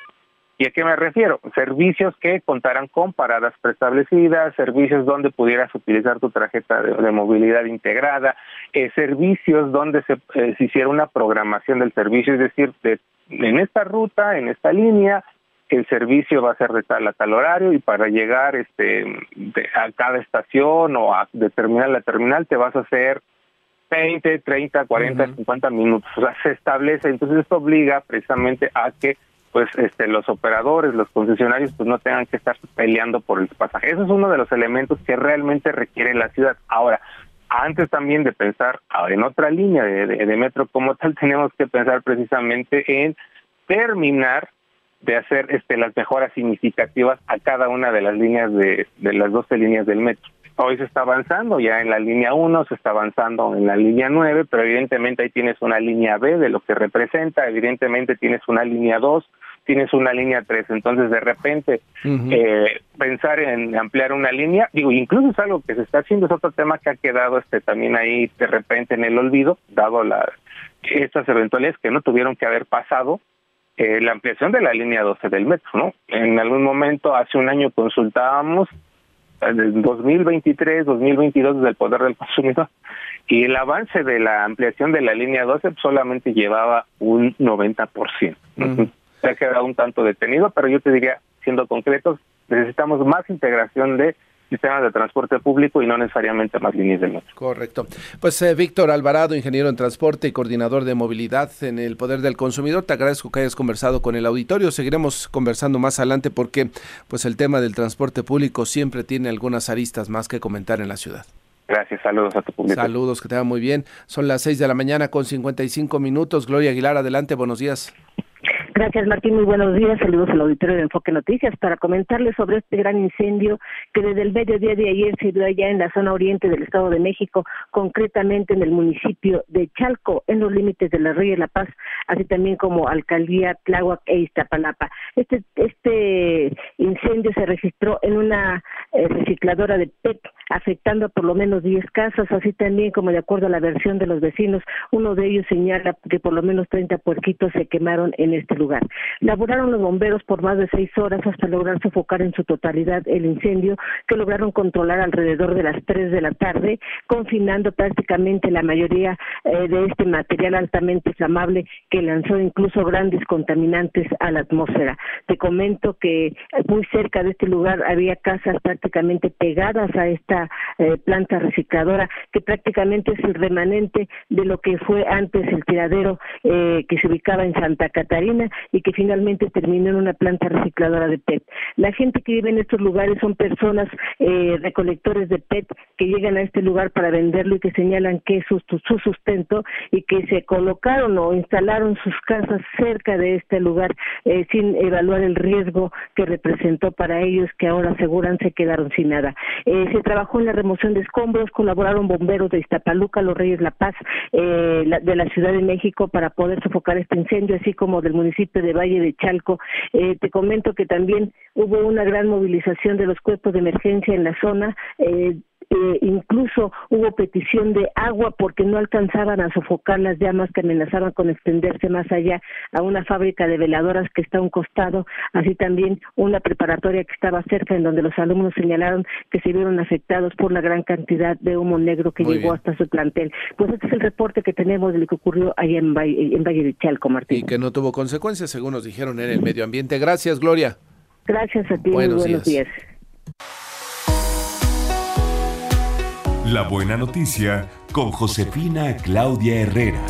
¿Y a qué me refiero? Servicios que contaran con paradas preestablecidas, servicios donde pudieras utilizar tu tarjeta de, movilidad integrada, eh, servicios donde se, eh, se, hiciera una programación del servicio, es decir, de, en esta ruta, en esta línea, el servicio va a ser de tal a tal horario y para llegar este a cada estación o a de terminal a terminal te vas a hacer 20, 30, 40, 50 minutos. O sea, se establece, entonces esto obliga precisamente a que pues este los operadores, los concesionarios pues no tengan que estar peleando por el pasaje. Eso es uno de los elementos que realmente requiere la ciudad. Ahora, antes también de pensar en otra línea de, de metro como tal, tenemos que pensar precisamente en terminar de hacer este, las mejoras significativas a cada una de las líneas de, de las 12 líneas del metro. Hoy se está avanzando ya en la línea 1, se está avanzando en la línea 9, pero evidentemente ahí tienes una línea B de lo que representa, evidentemente tienes una línea 2, tienes una línea 3, entonces de repente eh, pensar en ampliar una línea, digo, incluso es algo que se está haciendo, es otro tema que ha quedado este también ahí de repente en el olvido, dado la estas eventualidades que no tuvieron que haber pasado eh, la ampliación de la línea 12 del metro, ¿no? En algún momento, hace un año consultábamos en 2023, 2022 desde el poder del consumidor y el avance de la ampliación de la línea 12 solamente llevaba un 90%. Se ha quedado un tanto detenido, pero yo te diría, siendo concretos, necesitamos más integración de sistemas de transporte público y no necesariamente más líneas de metro. Correcto. Pues eh, Víctor Alvarado, ingeniero en transporte y coordinador de movilidad en el Poder del Consumidor, te agradezco que hayas conversado con el auditorio. Seguiremos conversando más adelante porque pues el tema del transporte público siempre tiene algunas aristas más que comentar en la ciudad. Gracias, saludos a tu público. Saludos, que te va muy bien. Son las 6 de la mañana con 55 minutos. Gloria Aguilar, adelante, buenos días. Gracias, Martín. Muy buenos días. Saludos al auditorio de Enfoque Noticias para comentarles sobre este gran incendio que desde el mediodía de ayer se dio allá en la zona oriente del Estado de México, concretamente en el municipio de Chalco, en los límites de la Río de la Paz, así también como Alcaldía Tláhuac e Iztapalapa. Este, este incendio se registró en una eh, recicladora de PET, afectando a por lo menos 10 casas, así también como de acuerdo a la versión de los vecinos, uno de ellos señala que por lo menos 30 puerquitos se quemaron en este lugar lugar. Laboraron los bomberos por más de seis horas hasta lograr sofocar en su totalidad el incendio, que lograron controlar alrededor de las tres de la tarde, confinando prácticamente la mayoría eh, de este material altamente inflamable que lanzó incluso grandes contaminantes a la atmósfera. Te comento que muy cerca de este lugar había casas prácticamente pegadas a esta eh, planta recicladora, que prácticamente es el remanente de lo que fue antes el tiradero eh, que se ubicaba en Santa Catarina y que finalmente terminó en una planta recicladora de PET. La gente que vive en estos lugares son personas eh, recolectores de PET que llegan a este lugar para venderlo y que señalan que es su, sustento y que se colocaron o instalaron sus casas cerca de este lugar eh, sin evaluar el riesgo que representó para ellos que ahora aseguran se quedaron sin nada. Eh, se trabajó en la remoción de escombros, colaboraron bomberos de Iztapaluca, Los Reyes La Paz, de la Ciudad de México para poder sofocar este incendio, así como del municipio de Valle de Chalco. Eh, te comento que también hubo una gran movilización de los cuerpos de emergencia en la zona. Eh, eh, incluso hubo petición de agua porque no alcanzaban a sofocar las llamas que amenazaban con extenderse más allá a una fábrica de veladoras que está a un costado, así también una preparatoria que estaba cerca en donde los alumnos señalaron que se vieron afectados por la gran cantidad de humo negro que llegó hasta su plantel. Pues este es el reporte que tenemos de lo que ocurrió allá en Valle, en Valle de Chalco, Martín. Y que no tuvo consecuencias, según nos dijeron en el medio ambiente. Gracias, Gloria. Gracias a ti. Buenos, buenos días. La buena noticia con Josefina Claudia Herrera.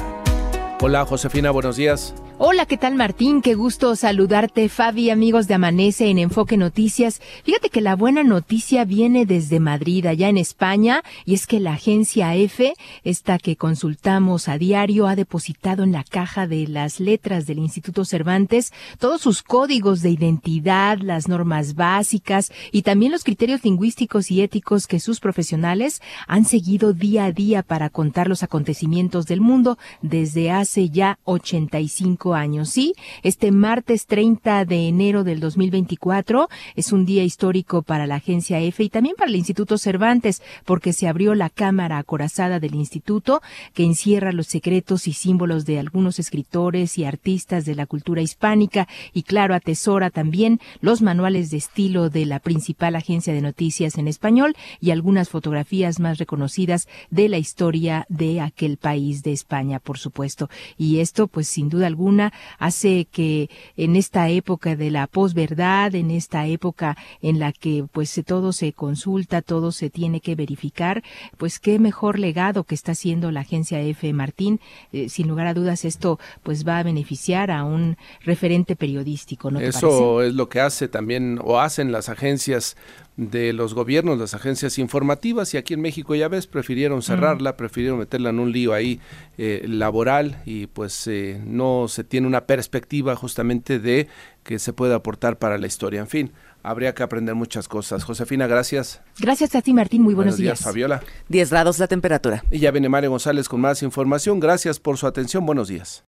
Hola Josefina, buenos días. Hola, ¿qué tal Martín? Qué gusto saludarte, Fabi, amigos de Amanece en Enfoque Noticias. Fíjate que la buena noticia viene desde Madrid, allá en España, y es que la agencia F, esta que consultamos a diario, ha depositado en la caja de las letras del Instituto Cervantes todos sus códigos de identidad, las normas básicas y también los criterios lingüísticos y éticos que sus profesionales han seguido día a día para contar los acontecimientos del mundo desde hace ya 85 años. Sí, este martes 30 de enero del 2024 es un día histórico para la agencia EFE y también para el Instituto Cervantes, porque se abrió la cámara acorazada del instituto que encierra los secretos y símbolos de algunos escritores y artistas de la cultura hispánica y claro, atesora también los manuales de estilo de la principal agencia de noticias en español y algunas fotografías más reconocidas de la historia de aquel país de España, por supuesto. Y esto, pues sin duda alguna, hace que en esta época de la posverdad, en esta época en la que pues todo se consulta, todo se tiene que verificar, pues qué mejor legado que está haciendo la agencia F. Martín. Eh, sin lugar a dudas esto pues va a beneficiar a un referente periodístico, ¿no? Eso es lo que hace también o hacen las agencias de los gobiernos, las agencias informativas y aquí en México ya ves, prefirieron cerrarla, prefirieron meterla en un lío ahí eh, laboral y pues eh, no se tiene una perspectiva justamente de que se puede aportar para la historia. En fin, habría que aprender muchas cosas. Josefina, gracias. Gracias a ti, Martín. Muy buenos, días. días. Fabiola. 10 grados la temperatura. Y ya viene Mario González con más información. Gracias por su atención. Buenos días.